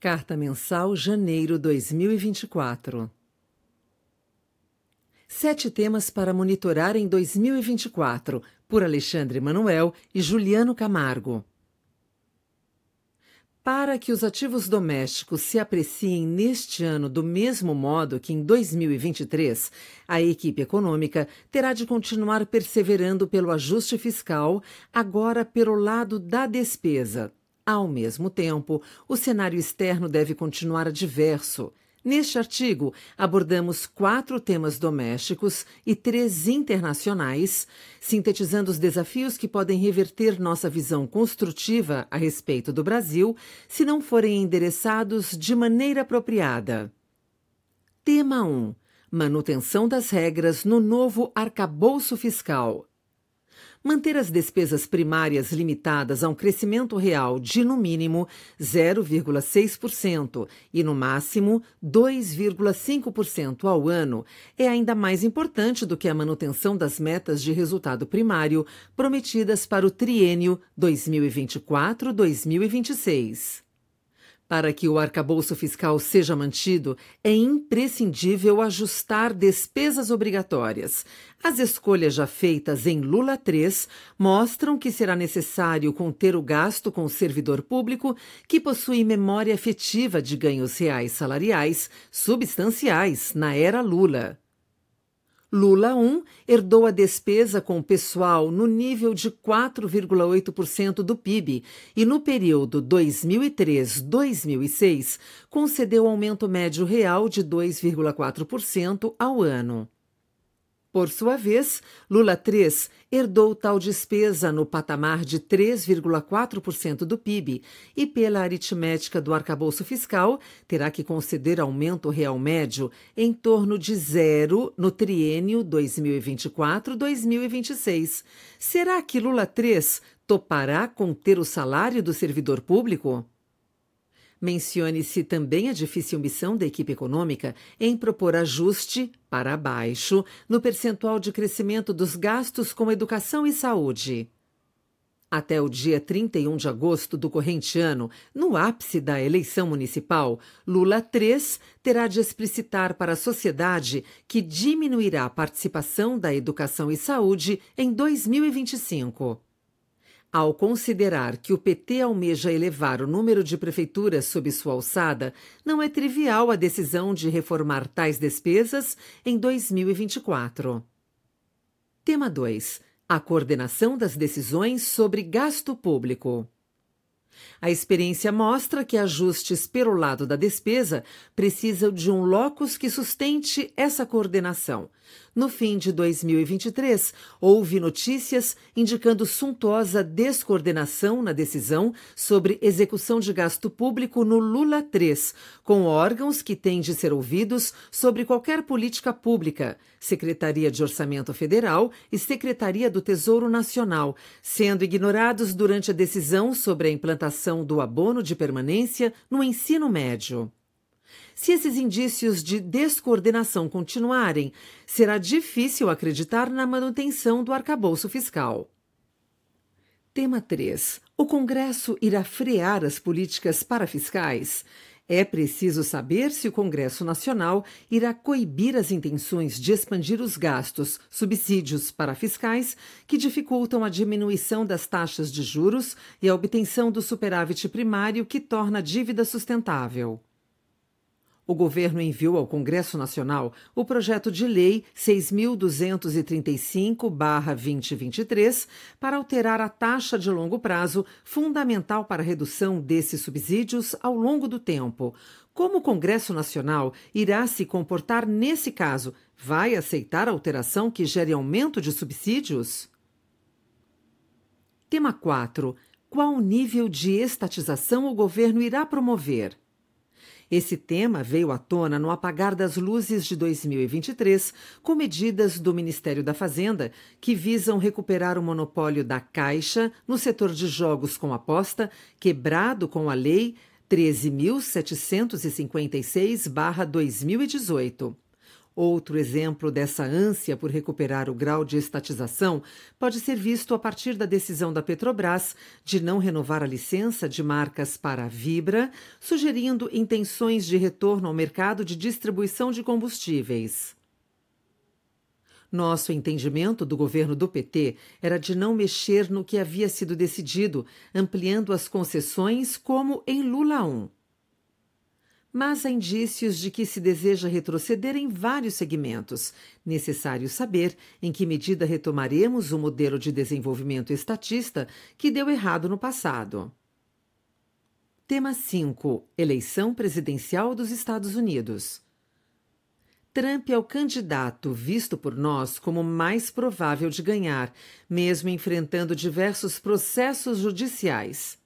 Carta Mensal Janeiro 2024 Sete temas para monitorar em 2024, por Alexandre Manuel e Juliano Camargo. Para que os ativos domésticos se apreciem neste ano do mesmo modo que em 2023, a equipe econômica terá de continuar perseverando pelo ajuste fiscal, agora pelo lado da despesa ao mesmo tempo, o cenário externo deve continuar adverso. Neste artigo, abordamos quatro temas domésticos e três internacionais, sintetizando os desafios que podem reverter nossa visão construtiva a respeito do Brasil se não forem endereçados de maneira apropriada. Tema 1: Manutenção das regras no novo arcabouço fiscal manter as despesas primárias limitadas a um crescimento real de, no mínimo, 0,6% e, no máximo, 2,5% ao ano é ainda mais importante do que a manutenção das metas de resultado primário prometidas para o triênio 2024-2026. Para que o arcabouço fiscal seja mantido, é imprescindível ajustar despesas obrigatórias. As escolhas já feitas em Lula 3 mostram que será necessário conter o gasto com o servidor público que possui memória afetiva de ganhos reais salariais substanciais na era Lula. Lula 1 herdou a despesa com o pessoal no nível de 4,8% do PIB e, no período 2003-2006, concedeu aumento médio real de 2,4% ao ano. Por sua vez, Lula III herdou tal despesa no patamar de 3,4% do PIB e, pela aritmética do arcabouço fiscal, terá que conceder aumento real médio em torno de zero no triênio 2024-2026. Será que Lula III topará conter o salário do servidor público? Mencione-se também a difícil missão da equipe econômica em propor ajuste para baixo no percentual de crescimento dos gastos com educação e saúde. Até o dia 31 de agosto do corrente ano, no ápice da eleição municipal, Lula III terá de explicitar para a sociedade que diminuirá a participação da educação e saúde em 2025. Ao considerar que o PT almeja elevar o número de prefeituras sob sua alçada, não é trivial a decisão de reformar tais despesas em 2024. Tema 2. A coordenação das decisões sobre gasto público. A experiência mostra que ajustes pelo lado da despesa precisam de um locus que sustente essa coordenação. No fim de 2023, houve notícias indicando suntuosa descoordenação na decisão sobre execução de gasto público no Lula 3, com órgãos que têm de ser ouvidos sobre qualquer política pública, Secretaria de Orçamento Federal e Secretaria do Tesouro Nacional, sendo ignorados durante a decisão sobre a implantação do abono de permanência no ensino médio. Se esses indícios de descoordenação continuarem, será difícil acreditar na manutenção do arcabouço fiscal. Tema 3. O Congresso irá frear as políticas parafiscais? É preciso saber se o Congresso Nacional irá coibir as intenções de expandir os gastos, subsídios parafiscais que dificultam a diminuição das taxas de juros e a obtenção do superávit primário que torna a dívida sustentável o governo enviou ao Congresso Nacional o projeto de lei 6235-2023 para alterar a taxa de longo prazo, fundamental para a redução desses subsídios ao longo do tempo. Como o Congresso Nacional irá se comportar nesse caso? Vai aceitar a alteração que gere aumento de subsídios? Tema 4. Qual nível de estatização o governo irá promover? Esse tema veio à tona no apagar das luzes de 2023, com medidas do Ministério da Fazenda que visam recuperar o monopólio da Caixa no setor de jogos com aposta, quebrado com a Lei 13.756-2018. Outro exemplo dessa ânsia por recuperar o grau de estatização pode ser visto a partir da decisão da Petrobras de não renovar a licença de marcas para a Vibra, sugerindo intenções de retorno ao mercado de distribuição de combustíveis. Nosso entendimento do governo do PT era de não mexer no que havia sido decidido, ampliando as concessões como em Lula 1. Mas há indícios de que se deseja retroceder em vários segmentos. Necessário saber em que medida retomaremos o modelo de desenvolvimento estatista que deu errado no passado. Tema 5: Eleição presidencial dos Estados Unidos. Trump é o candidato visto por nós como mais provável de ganhar, mesmo enfrentando diversos processos judiciais.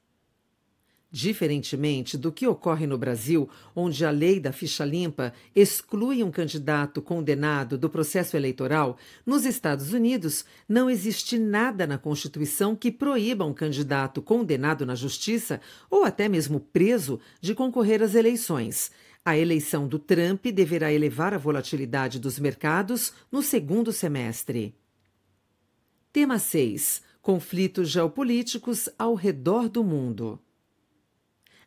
Diferentemente do que ocorre no Brasil, onde a lei da ficha limpa exclui um candidato condenado do processo eleitoral, nos Estados Unidos não existe nada na Constituição que proíba um candidato condenado na justiça ou até mesmo preso de concorrer às eleições. A eleição do Trump deverá elevar a volatilidade dos mercados no segundo semestre. Tema 6: Conflitos geopolíticos ao redor do mundo.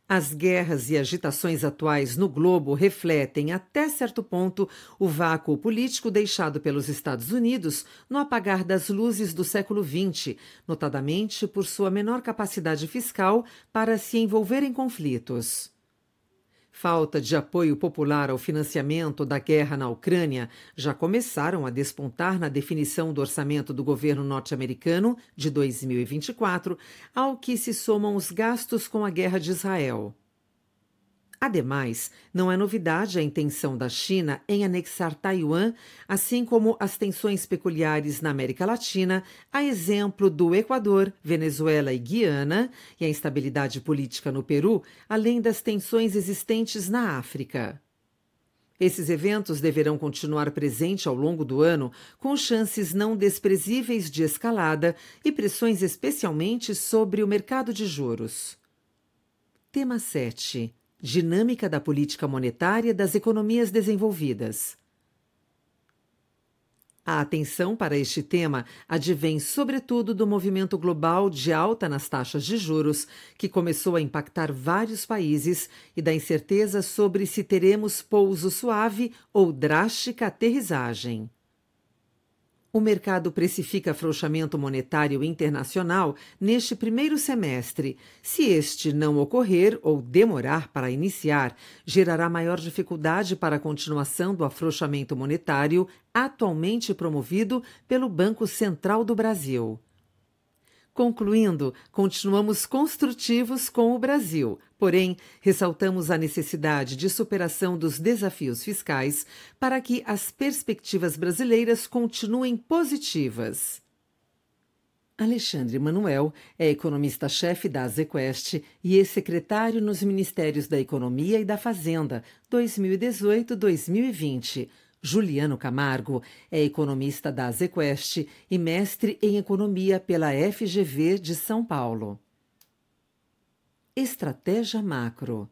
As guerras e agitações atuais no globo refletem, até certo ponto, o vácuo político deixado pelos Estados Unidos no apagar das luzes do século XX, notadamente por sua menor capacidade fiscal para se envolver em conflitos. Falta de apoio popular ao financiamento da guerra na Ucrânia já começaram a despontar na definição do orçamento do governo norte-americano de 2024, ao que se somam os gastos com a guerra de Israel. Ademais, não é novidade a intenção da China em anexar Taiwan, assim como as tensões peculiares na América Latina, a exemplo do Equador, Venezuela e Guiana, e a instabilidade política no Peru, além das tensões existentes na África. Esses eventos deverão continuar presentes ao longo do ano, com chances não desprezíveis de escalada e pressões especialmente sobre o mercado de juros. Tema 7 Dinâmica da política monetária das economias desenvolvidas. A atenção para este tema advém, sobretudo, do movimento global de alta nas taxas de juros, que começou a impactar vários países, e da incerteza sobre se teremos pouso suave ou drástica aterrissagem. O mercado precifica afrouxamento monetário internacional neste primeiro semestre. Se este não ocorrer ou demorar para iniciar, gerará maior dificuldade para a continuação do afrouxamento monetário atualmente promovido pelo Banco Central do Brasil. Concluindo, continuamos construtivos com o Brasil, porém, ressaltamos a necessidade de superação dos desafios fiscais para que as perspectivas brasileiras continuem positivas. Alexandre Manuel é economista-chefe da Azequest e ex-secretário nos Ministérios da Economia e da Fazenda 2018-2020 Juliano Camargo é economista da Zequest e mestre em economia pela FGV de São Paulo. Estratégia macro.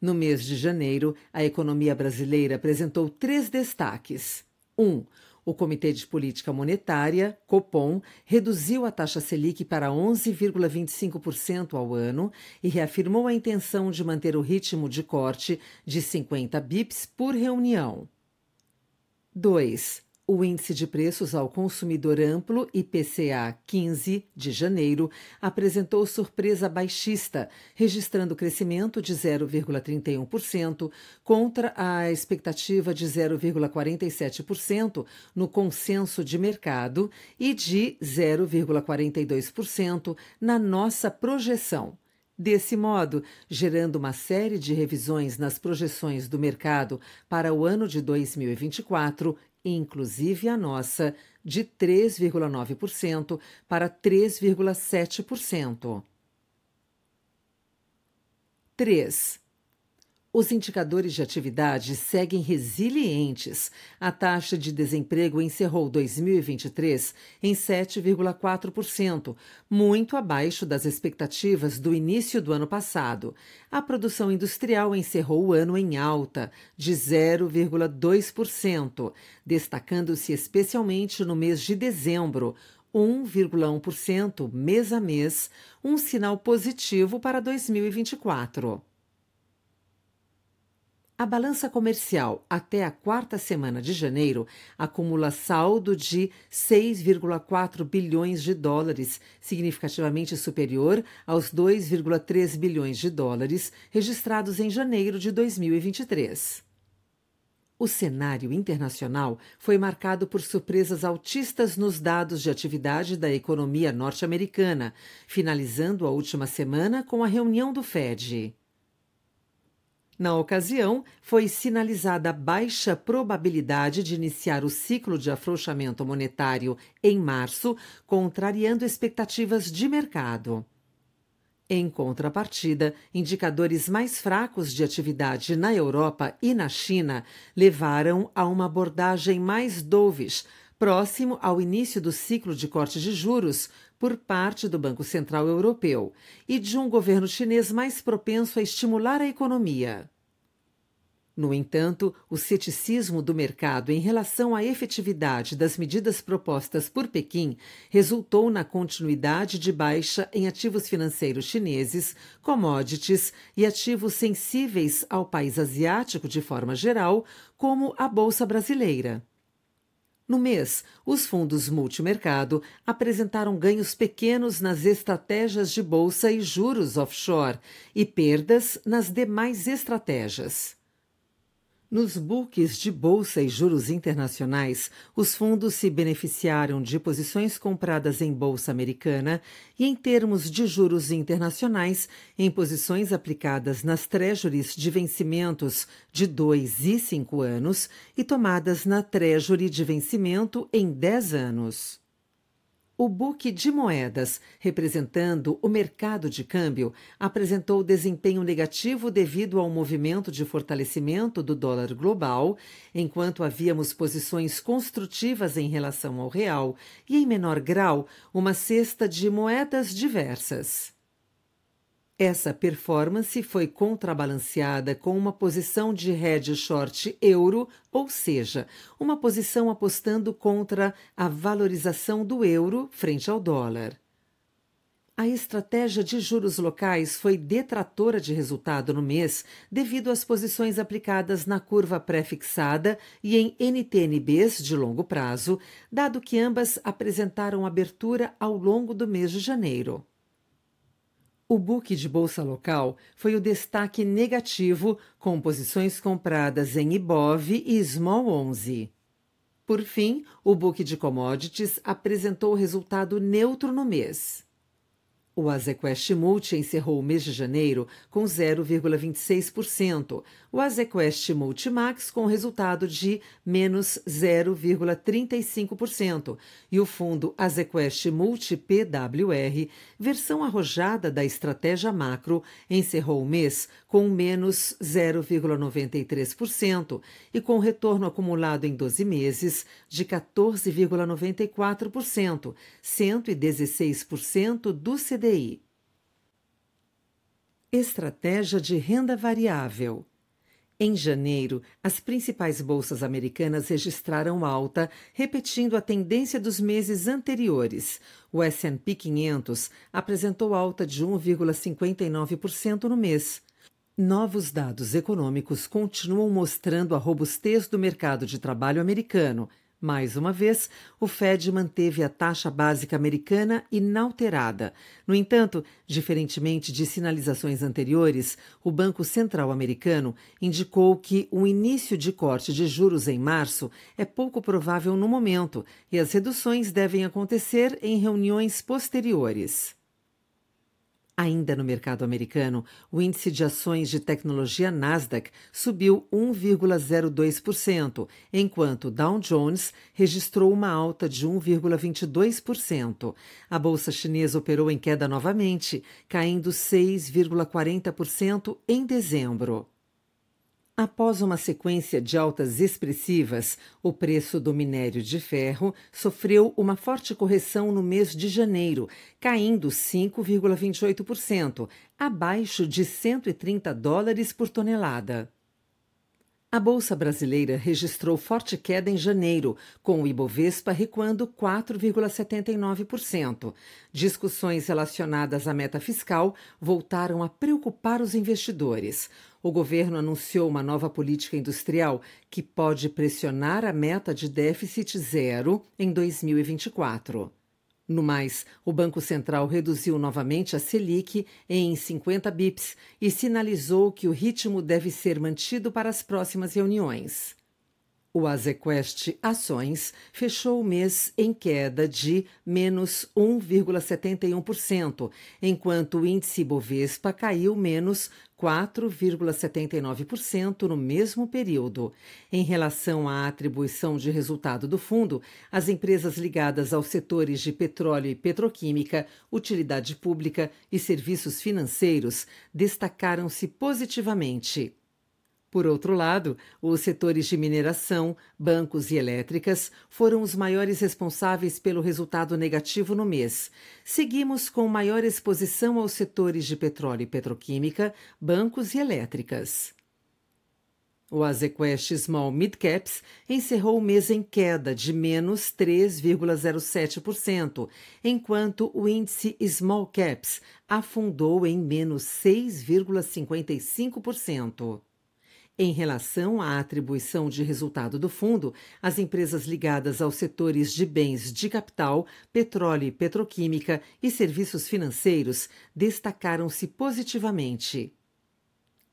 No mês de janeiro, a economia brasileira apresentou três destaques. 1. Um, o Comitê de Política Monetária, Copom, reduziu a taxa Selic para 11,25% ao ano e reafirmou a intenção de manter o ritmo de corte de 50 bips por reunião. 2. O índice de preços ao consumidor amplo, IPCA 15, de janeiro, apresentou surpresa baixista, registrando crescimento de 0,31% contra a expectativa de 0,47% no consenso de mercado e de 0,42% na nossa projeção. Desse modo, gerando uma série de revisões nas projeções do mercado para o ano de 2024, inclusive a nossa, de 3,9% para 3,7%. 3. Os indicadores de atividade seguem resilientes. A taxa de desemprego encerrou 2023 em 7,4%, muito abaixo das expectativas do início do ano passado. A produção industrial encerrou o ano em alta, de 0,2%, destacando-se especialmente no mês de dezembro, 1,1% mês a mês, um sinal positivo para 2024. A balança comercial até a quarta semana de janeiro acumula saldo de 6,4 bilhões de dólares, significativamente superior aos 2,3 bilhões de dólares registrados em janeiro de 2023. O cenário internacional foi marcado por surpresas altistas nos dados de atividade da economia norte-americana, finalizando a última semana com a reunião do Fed. Na ocasião, foi sinalizada baixa probabilidade de iniciar o ciclo de afrouxamento monetário em março, contrariando expectativas de mercado. Em contrapartida, indicadores mais fracos de atividade na Europa e na China levaram a uma abordagem mais dovish, próximo ao início do ciclo de corte de juros por parte do Banco Central Europeu e de um governo chinês mais propenso a estimular a economia. No entanto, o ceticismo do mercado em relação à efetividade das medidas propostas por Pequim resultou na continuidade de baixa em ativos financeiros chineses, commodities e ativos sensíveis ao país asiático de forma geral, como a Bolsa Brasileira. No mês, os fundos multimercado apresentaram ganhos pequenos nas estratégias de bolsa e juros offshore e perdas nas demais estratégias. Nos books de bolsa e juros internacionais, os fundos se beneficiaram de posições compradas em bolsa americana e, em termos de juros internacionais, em posições aplicadas nas treasuries de vencimentos de 2 e 5 anos e tomadas na treasury de vencimento em 10 anos. O book de moedas, representando o mercado de câmbio, apresentou desempenho negativo devido ao movimento de fortalecimento do dólar global, enquanto havíamos posições construtivas em relação ao real e, em menor grau, uma cesta de moedas diversas. Essa performance foi contrabalanceada com uma posição de hedge short euro, ou seja, uma posição apostando contra a valorização do euro frente ao dólar. A estratégia de juros locais foi detratora de resultado no mês devido às posições aplicadas na curva pré-fixada e em NTNBs de longo prazo, dado que ambas apresentaram abertura ao longo do mês de janeiro. O book de bolsa local foi o destaque negativo, com posições compradas em IBOV e Small 11. Por fim, o book de commodities apresentou resultado neutro no mês. O Azequest Multi encerrou o mês de janeiro com 0,26%, o Azequest Multimax com resultado de menos 0,35% e o fundo Azequest Multi PWR, versão arrojada da estratégia macro, encerrou o mês com menos 0,93% e com retorno acumulado em 12 meses de 14,94%, 116% do CDI. Estratégia de renda variável. Em janeiro, as principais bolsas americanas registraram alta, repetindo a tendência dos meses anteriores. O S&P 500 apresentou alta de 1,59% no mês. Novos dados econômicos continuam mostrando a robustez do mercado de trabalho americano, mais uma vez, o Fed manteve a taxa básica americana inalterada. No entanto, diferentemente de sinalizações anteriores, o Banco Central americano indicou que o início de corte de juros em março é pouco provável no momento e as reduções devem acontecer em reuniões posteriores. Ainda no mercado americano, o índice de ações de tecnologia Nasdaq subiu 1,02%, enquanto Dow Jones registrou uma alta de 1,22%. A bolsa chinesa operou em queda novamente, caindo 6,40% em dezembro. Após uma sequência de altas expressivas, o preço do minério de ferro sofreu uma forte correção no mês de janeiro, caindo 5,28%, abaixo de 130 dólares por tonelada. A Bolsa Brasileira registrou forte queda em janeiro, com o Ibovespa recuando 4,79%. Discussões relacionadas à meta fiscal voltaram a preocupar os investidores. O governo anunciou uma nova política industrial que pode pressionar a meta de déficit zero em 2024. No mais, o Banco Central reduziu novamente a Selic em 50 bips e sinalizou que o ritmo deve ser mantido para as próximas reuniões. O Azequest Ações fechou o mês em queda de menos 1,71%, enquanto o índice Bovespa caiu menos 4,79% no mesmo período. Em relação à atribuição de resultado do fundo, as empresas ligadas aos setores de petróleo e petroquímica, utilidade pública e serviços financeiros destacaram-se positivamente. Por outro lado, os setores de mineração, bancos e elétricas foram os maiores responsáveis pelo resultado negativo no mês. Seguimos com maior exposição aos setores de petróleo e petroquímica, bancos e elétricas. O Azequest Small Mid Caps encerrou o mês em queda de menos 3,07%, enquanto o índice Small Caps afundou em menos 6,55%. Em relação à atribuição de resultado do fundo, as empresas ligadas aos setores de bens de capital, petróleo e petroquímica e serviços financeiros destacaram-se positivamente.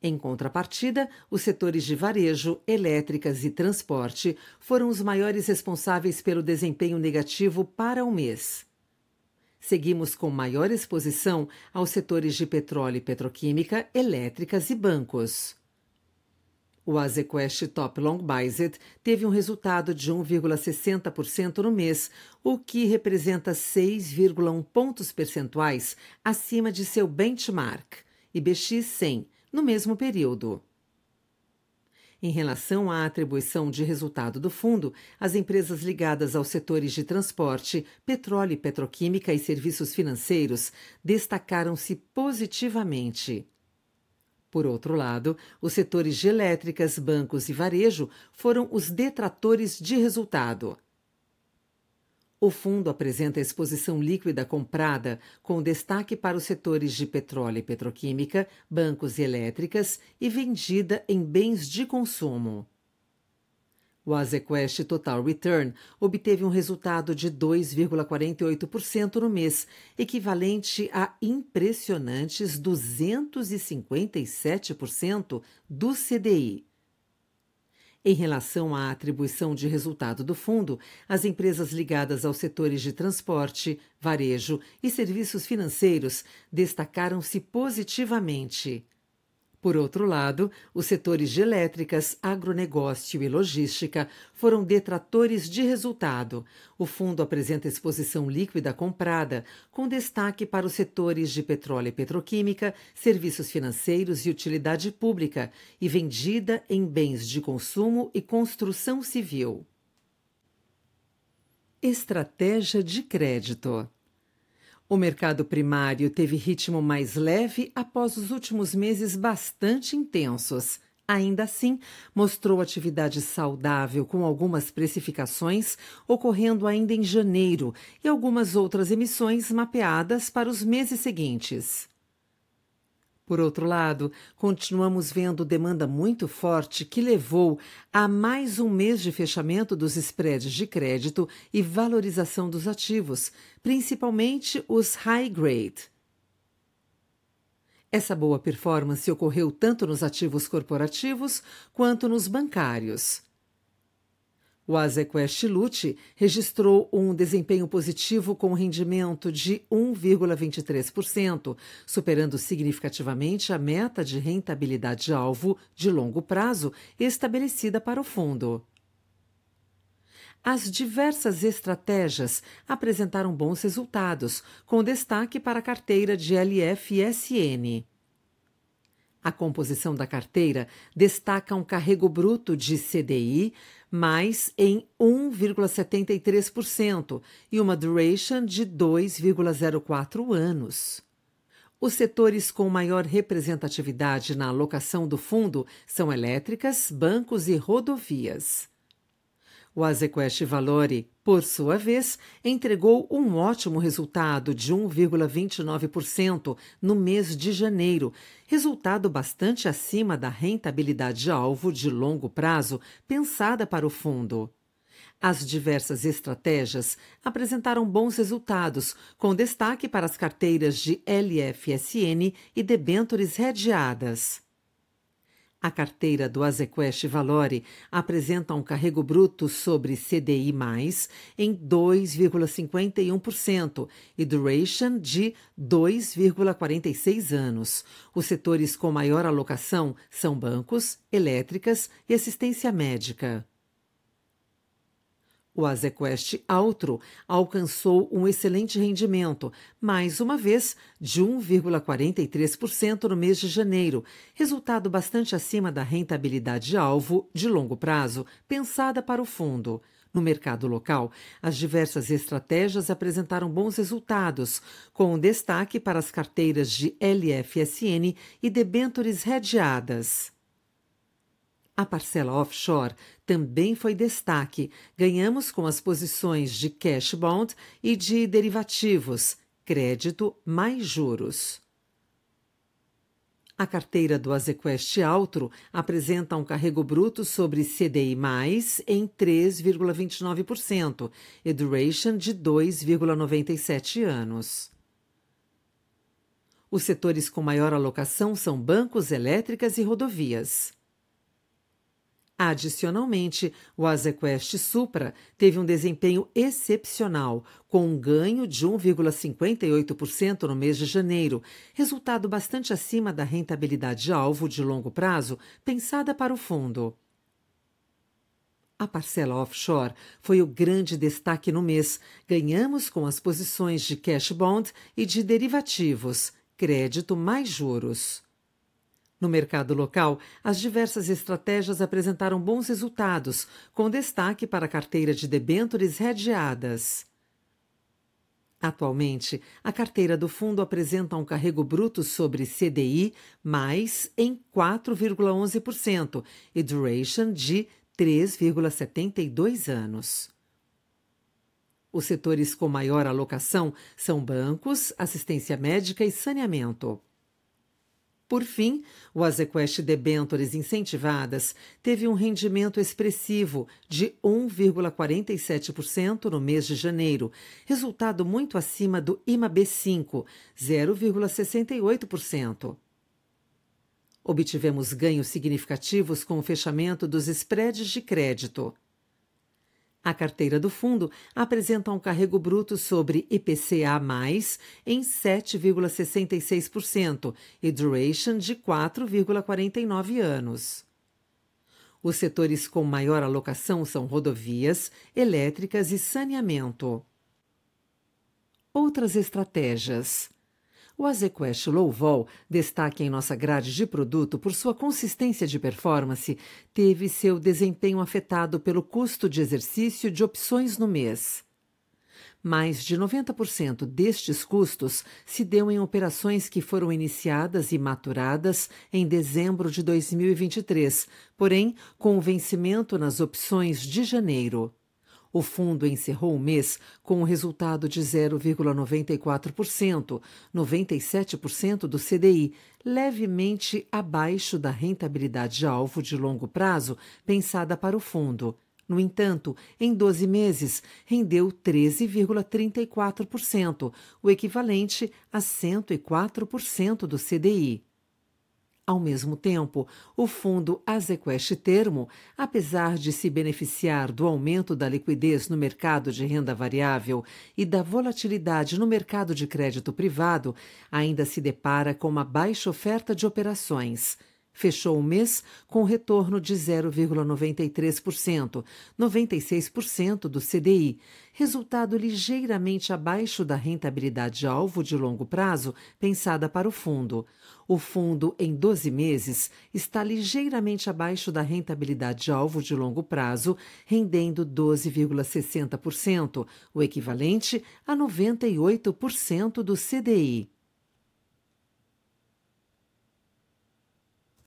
Em contrapartida, os setores de varejo, elétricas e transporte foram os maiores responsáveis pelo desempenho negativo para o mês. Seguimos com maior exposição aos setores de petróleo e petroquímica, elétricas e bancos. O Azequest Top Long Bizet teve um resultado de 1,60% no mês, o que representa 6,1 pontos percentuais acima de seu benchmark, IBX 100, no mesmo período. Em relação à atribuição de resultado do fundo, as empresas ligadas aos setores de transporte, petróleo e petroquímica e serviços financeiros destacaram-se positivamente. Por outro lado, os setores de elétricas, bancos e varejo foram os detratores de resultado. O fundo apresenta exposição líquida comprada, com destaque para os setores de petróleo e petroquímica, bancos e elétricas, e vendida em bens de consumo. O Azequest Total Return obteve um resultado de 2,48% no mês, equivalente a impressionantes 257% do CDI. Em relação à atribuição de resultado do fundo, as empresas ligadas aos setores de transporte, varejo e serviços financeiros destacaram-se positivamente. Por outro lado, os setores de elétricas, agronegócio e logística foram detratores de resultado. O fundo apresenta exposição líquida comprada, com destaque para os setores de petróleo e petroquímica, serviços financeiros e utilidade pública, e vendida em bens de consumo e construção civil. Estratégia de crédito. O mercado primário teve ritmo mais leve após os últimos meses bastante intensos. Ainda assim, mostrou atividade saudável, com algumas precificações ocorrendo ainda em janeiro e algumas outras emissões mapeadas para os meses seguintes. Por outro lado, continuamos vendo demanda muito forte que levou a mais um mês de fechamento dos spreads de crédito e valorização dos ativos, principalmente os high grade. Essa boa performance ocorreu tanto nos ativos corporativos quanto nos bancários. O Azequest Lute registrou um desempenho positivo com rendimento de 1,23%, superando significativamente a meta de rentabilidade-alvo de longo prazo estabelecida para o fundo. As diversas estratégias apresentaram bons resultados, com destaque para a carteira de LFSN. A composição da carteira destaca um carrego bruto de CDI mais em 1,73% e uma duration de 2,04 anos. Os setores com maior representatividade na alocação do fundo são elétricas, bancos e rodovias. O Azequest Valore, por sua vez, entregou um ótimo resultado de 1,29% no mês de janeiro, resultado bastante acima da rentabilidade alvo de longo prazo pensada para o fundo. As diversas estratégias apresentaram bons resultados, com destaque para as carteiras de LFSN e debêntures redeadas. A carteira do Azequest Valore apresenta um carrego bruto sobre CDI+, em 2,51% e duration de 2,46 anos. Os setores com maior alocação são bancos, elétricas e assistência médica. O Azequest Altro alcançou um excelente rendimento, mais uma vez de 1,43% no mês de janeiro, resultado bastante acima da rentabilidade alvo de longo prazo pensada para o fundo. No mercado local, as diversas estratégias apresentaram bons resultados, com destaque para as carteiras de LFSN e debêntures redeadas. A parcela offshore também foi destaque. Ganhamos com as posições de cash bond e de derivativos, crédito mais juros. A carteira do Azequest Altro apresenta um carrego bruto sobre CDI+, em 3,29% e duration de 2,97 anos. Os setores com maior alocação são bancos, elétricas e rodovias. Adicionalmente, o Azequest Supra teve um desempenho excepcional, com um ganho de 1,58% no mês de janeiro, resultado bastante acima da rentabilidade alvo de longo prazo pensada para o fundo. A parcela offshore foi o grande destaque no mês. Ganhamos com as posições de cash bond e de derivativos, crédito mais juros. No mercado local, as diversas estratégias apresentaram bons resultados, com destaque para a carteira de debêntures redeadas. Atualmente, a carteira do fundo apresenta um carrego bruto sobre CDI mais em 4,11% e duration de 3,72 anos. Os setores com maior alocação são bancos, assistência médica e saneamento. Por fim, o Azequest Debentures incentivadas teve um rendimento expressivo de 1,47% no mês de janeiro, resultado muito acima do IMAB5, 0,68%. Obtivemos ganhos significativos com o fechamento dos spreads de crédito. A carteira do fundo apresenta um carrego bruto sobre IPCA+, em 7,66% e duration de 4,49 anos. Os setores com maior alocação são rodovias, elétricas e saneamento. Outras estratégias. O Azequest Low Vol, destaque em nossa grade de produto por sua consistência de performance, teve seu desempenho afetado pelo custo de exercício de opções no mês. Mais de 90% destes custos se deu em operações que foram iniciadas e maturadas em dezembro de 2023, porém com o vencimento nas opções de janeiro. O fundo encerrou o mês com um resultado de 0,94%, 97% do CDI, levemente abaixo da rentabilidade alvo de longo prazo pensada para o fundo. No entanto, em 12 meses, rendeu 13,34%, o equivalente a 104% do CDI. Ao mesmo tempo, o fundo Azequest Termo, apesar de se beneficiar do aumento da liquidez no mercado de renda variável e da volatilidade no mercado de crédito privado, ainda se depara com uma baixa oferta de operações. Fechou o mês com retorno de 0,93%, 96% do CDI, resultado ligeiramente abaixo da rentabilidade alvo de longo prazo pensada para o fundo. O fundo, em 12 meses, está ligeiramente abaixo da rentabilidade alvo de longo prazo, rendendo 12,60%, o equivalente a 98% do CDI.